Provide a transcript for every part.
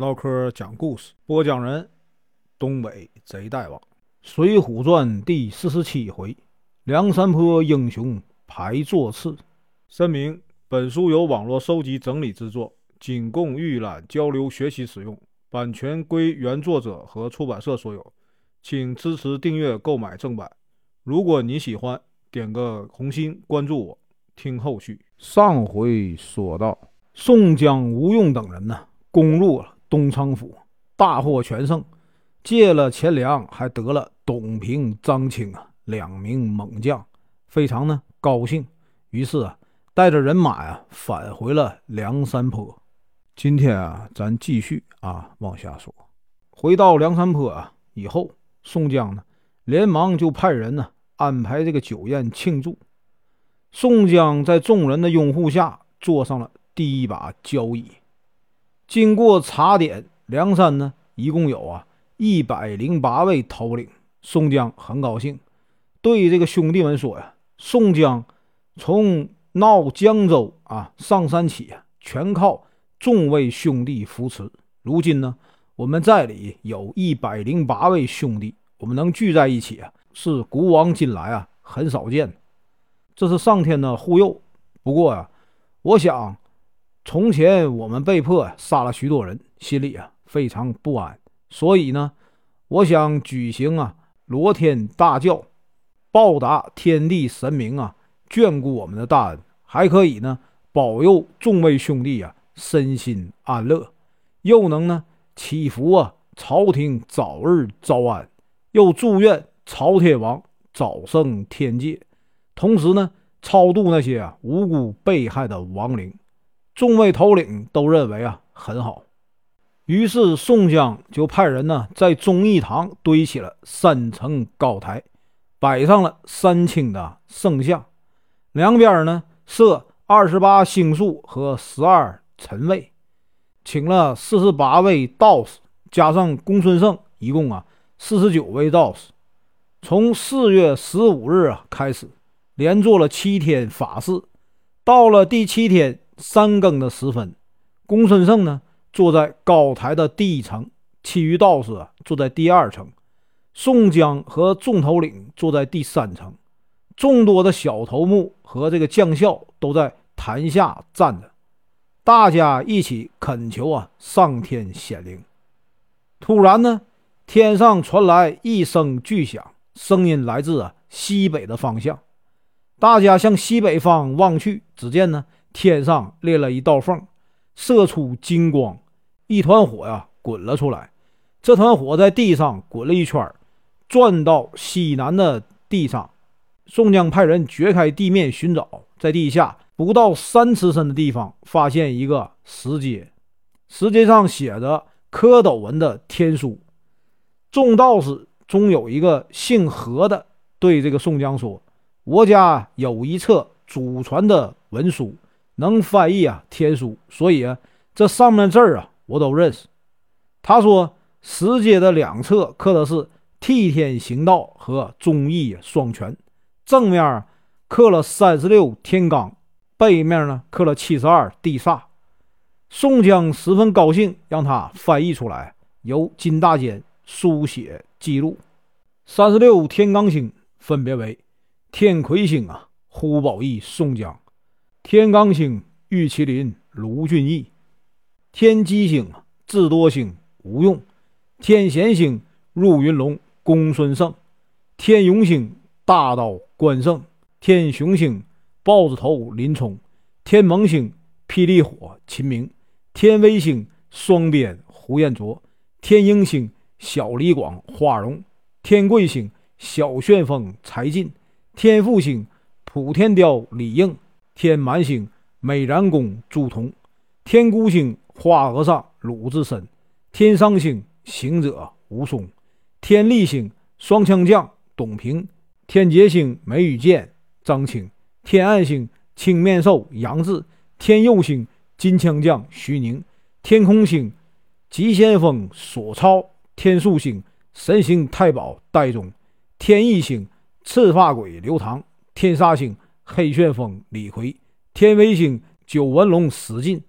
唠嗑讲故事，播讲人：东北贼大王，《水浒传》第四十七回：梁山泊英雄排座次。声明：本书由网络收集整理制作，仅供预览、交流、学习使用，版权归原作者和出版社所有，请支持订阅、购买正版。如果你喜欢，点个红心，关注我，听后续。上回说到，宋江、吴用等人呢，攻入了东昌府，大获全胜，借了钱粮，还得了董平、张青啊两名猛将，非常呢高兴。于是啊，带着人马呀，返回了梁山坡。今天啊，咱继续啊往下说。回到梁山坡啊以后，宋江呢，连忙就派人呢。安排这个酒宴庆祝，宋江在众人的拥护下坐上了第一把交椅。经过查点，梁山呢一共有啊一百零八位头领。宋江很高兴，对这个兄弟们说呀：“宋江从闹江州啊上山起，全靠众位兄弟扶持。如今呢，我们寨里有一百零八位兄弟，我们能聚在一起啊。”是古往今来啊很少见，这是上天的护佑。不过呀，我想从前我们被迫杀了许多人，心里啊非常不安。所以呢，我想举行啊罗天大教，报答天地神明啊眷顾我们的大恩，还可以呢保佑众位兄弟啊身心安乐，又能呢祈福啊朝廷早日招安，又祝愿。朝天王早生天界，同时呢，超度那些啊无辜被害的亡灵。众位头领都认为啊很好，于是宋江就派人呢在忠义堂堆起了三层高台，摆上了三清的圣像，两边呢设二十八星宿和十二辰位，请了四十八位道士，加上公孙胜，一共啊四十九位道士。从四月十五日啊开始，连做了七天法事。到了第七天三更的时分，公孙胜呢坐在高台的第一层，其余道士啊坐在第二层，宋江和众头领坐在第三层，众多的小头目和这个将校都在台下站着，大家一起恳求啊上天显灵。突然呢，天上传来一声巨响。声音来自啊西北的方向，大家向西北方望去，只见呢天上裂了一道缝，射出金光，一团火呀滚了出来。这团火在地上滚了一圈，转到西南的地上。宋江派人掘开地面寻找，在地下不到三尺深的地方，发现一个石阶，石阶上写着蝌蚪文的天书。众道士。中有一个姓何的，对这个宋江说：“我家有一册祖传的文书，能翻译啊天书，所以啊这上面字儿啊我都认识。”他说：“石阶的两侧刻的是替天行道和忠义双全，正面刻了三十六天罡，背面呢刻了七十二地煞。”宋江十分高兴，让他翻译出来，由金大坚书写。记录三十六天罡星分别为天魁星啊，呼保义、宋江；天罡星玉麒麟、卢俊义；天机星，智多星吴用；天贤星入云龙、公孙胜；天勇星大刀关胜；天雄星豹子头林冲；天蒙星霹雳火秦明；天威星双鞭胡彦卓；天鹰星。小李广、花荣，天贵星小旋风柴进，天赋星普天雕李应，天满星美髯公朱仝，天孤星花和尚鲁智深，天上星行者武松，天力星双枪将董平，天劫星梅雨剑张青，天暗星青面兽杨志，天佑星金枪将徐宁，天空星急先锋索超。天数星神行太保戴宗，天意星赤发鬼刘唐，天煞星黑旋风李逵，天威星九纹龙史进，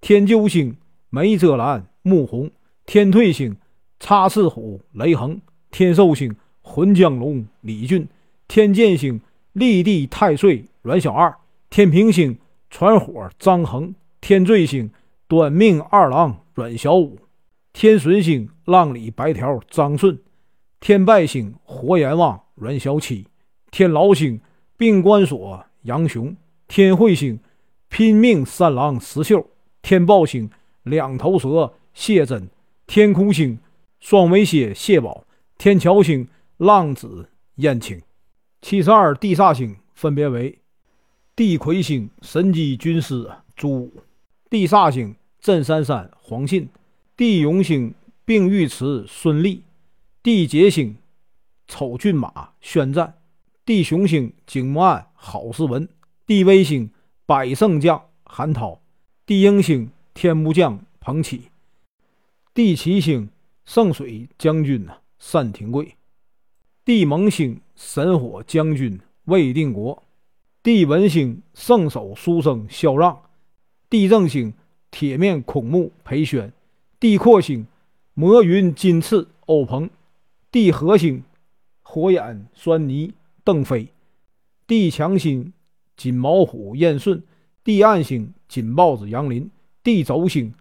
天救星梅泽兰穆弘；天退星插翅虎雷横；天寿星浑江龙李俊；天剑星立地太岁阮小二；天平星传火张衡；天罪星短命二郎阮小五；天顺星浪里白条张顺；天败星火阎王阮小七；天牢星病关锁杨雄；天慧星拼命三郎石秀。天豹星两头蛇谢真，天空星双尾蝎谢宝，天桥星浪子燕青。七十二地煞星分别为：地魁星神机军师朱武，地煞星镇山山黄信，地永星并尉迟孙立，地劫星丑骏马宣战，地雄星景木案郝世文，地威星百胜将韩涛。地英星天目将彭启，地奇星圣水将军呐单廷贵，地蒙星神火将军魏定国，地文星圣手书生萧让，地正星铁面孔目裴宣，地阔星魔云金翅欧鹏，地和星火眼酸泥。邓飞，地强星金毛虎燕顺。地暗星金豹子杨林，地轴星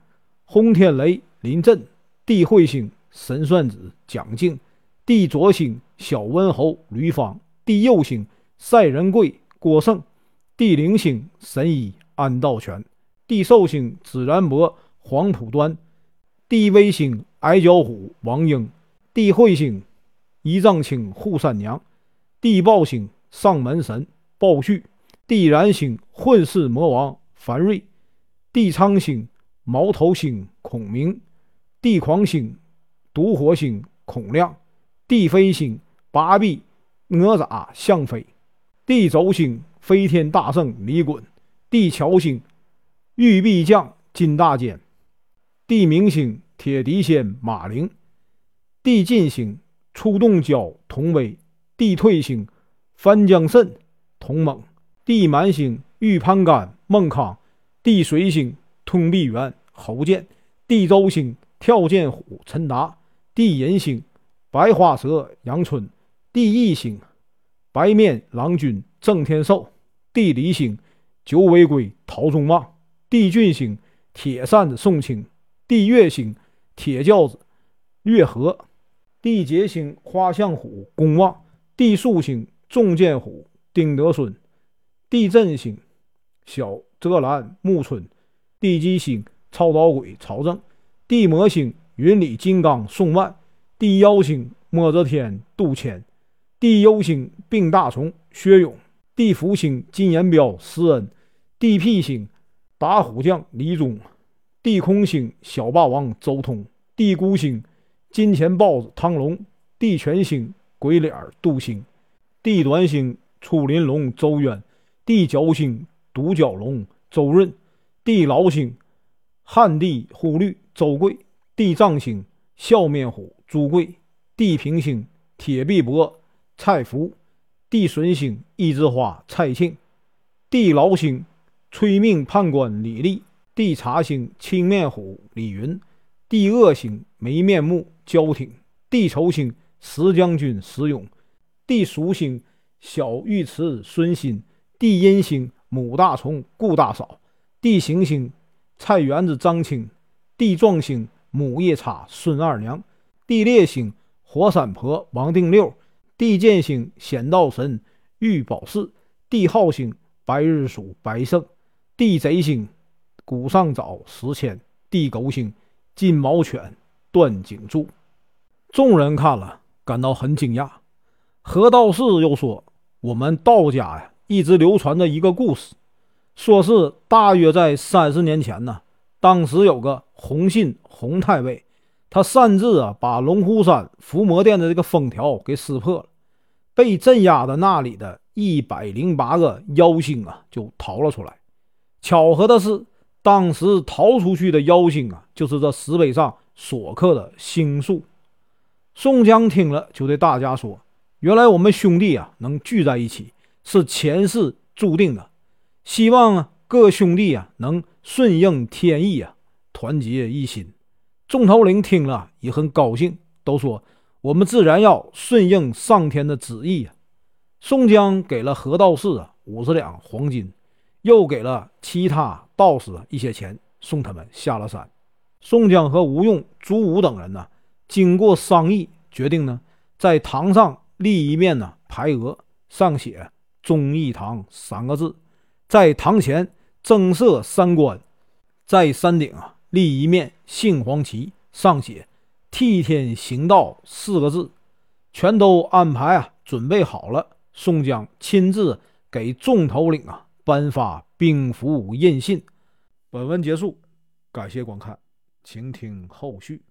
轰天雷林震，地彗星神算子蒋敬，地左星小温侯吕方，地右星赛仁贵郭胜，地灵星神医安道全，地寿星紫然伯黄浦端，地威星矮脚虎王英，地彗星一丈青扈三娘，地豹星上门神鲍旭。地燃星混世魔王樊瑞，地苍星毛头星孔明，地狂星毒火星孔亮，地飞星八臂哪吒向飞，地轴星飞天大圣李衮，地桥星玉臂将金大坚，地明星铁笛仙马灵，地进星出洞蛟童威，地退星翻江蜃童猛。地满星玉攀杆孟康，地水星通臂猿侯健，地周星跳涧虎陈达，地寅星白花蛇杨春，地义星白面郎君郑天寿，地离星九尾龟陶宗旺，地俊星铁扇子宋清，地月星铁轿子月和，地劫星花象虎公望，地宿星重剑虎丁德孙。地震星小泽兰木村，地基星超导鬼曹正，地魔星云里金刚宋万，地妖星莫泽天杜迁，地幽星病大虫薛勇，地福星金延彪施恩，地辟星打虎将李忠，地空星小霸王周通，地孤星金钱豹子汤龙，地全星鬼脸杜兴，地短星出林龙周渊。地角星独角龙周润，地牢星汉地忽律周贵，地藏星笑面虎朱贵，地平星铁臂膊蔡福，地顺星一枝花蔡庆，地牢星催命判官李立，地茶星青面虎李云，地恶星没面目焦挺，地仇星石将军石勇，地蜀星小尉迟孙新。地阴星母大虫顾大嫂，地行星菜园子张青，地壮星母夜叉孙二娘，地烈星火山婆王定六，地剑星显道神玉宝寺，地浩星白日鼠白胜，地贼星古上早石迁，地狗星金毛犬段景柱。众人看了感到很惊讶。何道士又说：“我们道家呀。”一直流传着一个故事，说是大约在三十年前呢，当时有个洪信洪太尉，他擅自啊把龙虎山伏魔殿的这个封条给撕破了，被镇压的那里的一百零八个妖星啊就逃了出来。巧合的是，当时逃出去的妖星啊，就是这石碑上所刻的星宿。宋江听了，就对大家说：“原来我们兄弟啊能聚在一起。”是前世注定的，希望啊各兄弟啊能顺应天意啊，团结一心。众头领听了也很高兴，都说：“我们自然要顺应上天的旨意啊。”宋江给了何道士啊五十两黄金，又给了其他道士一些钱，送他们下了山。宋江和吴用、朱武等人呢，经过商议，决定呢，在堂上立一面呢牌额，上写“忠义堂”三个字，在堂前增设三关，在山顶啊立一面杏黄旗，上写“替天行道”四个字，全都安排啊准备好了。宋江亲自给众头领啊颁发兵符印信。本文结束，感谢观看，请听后续。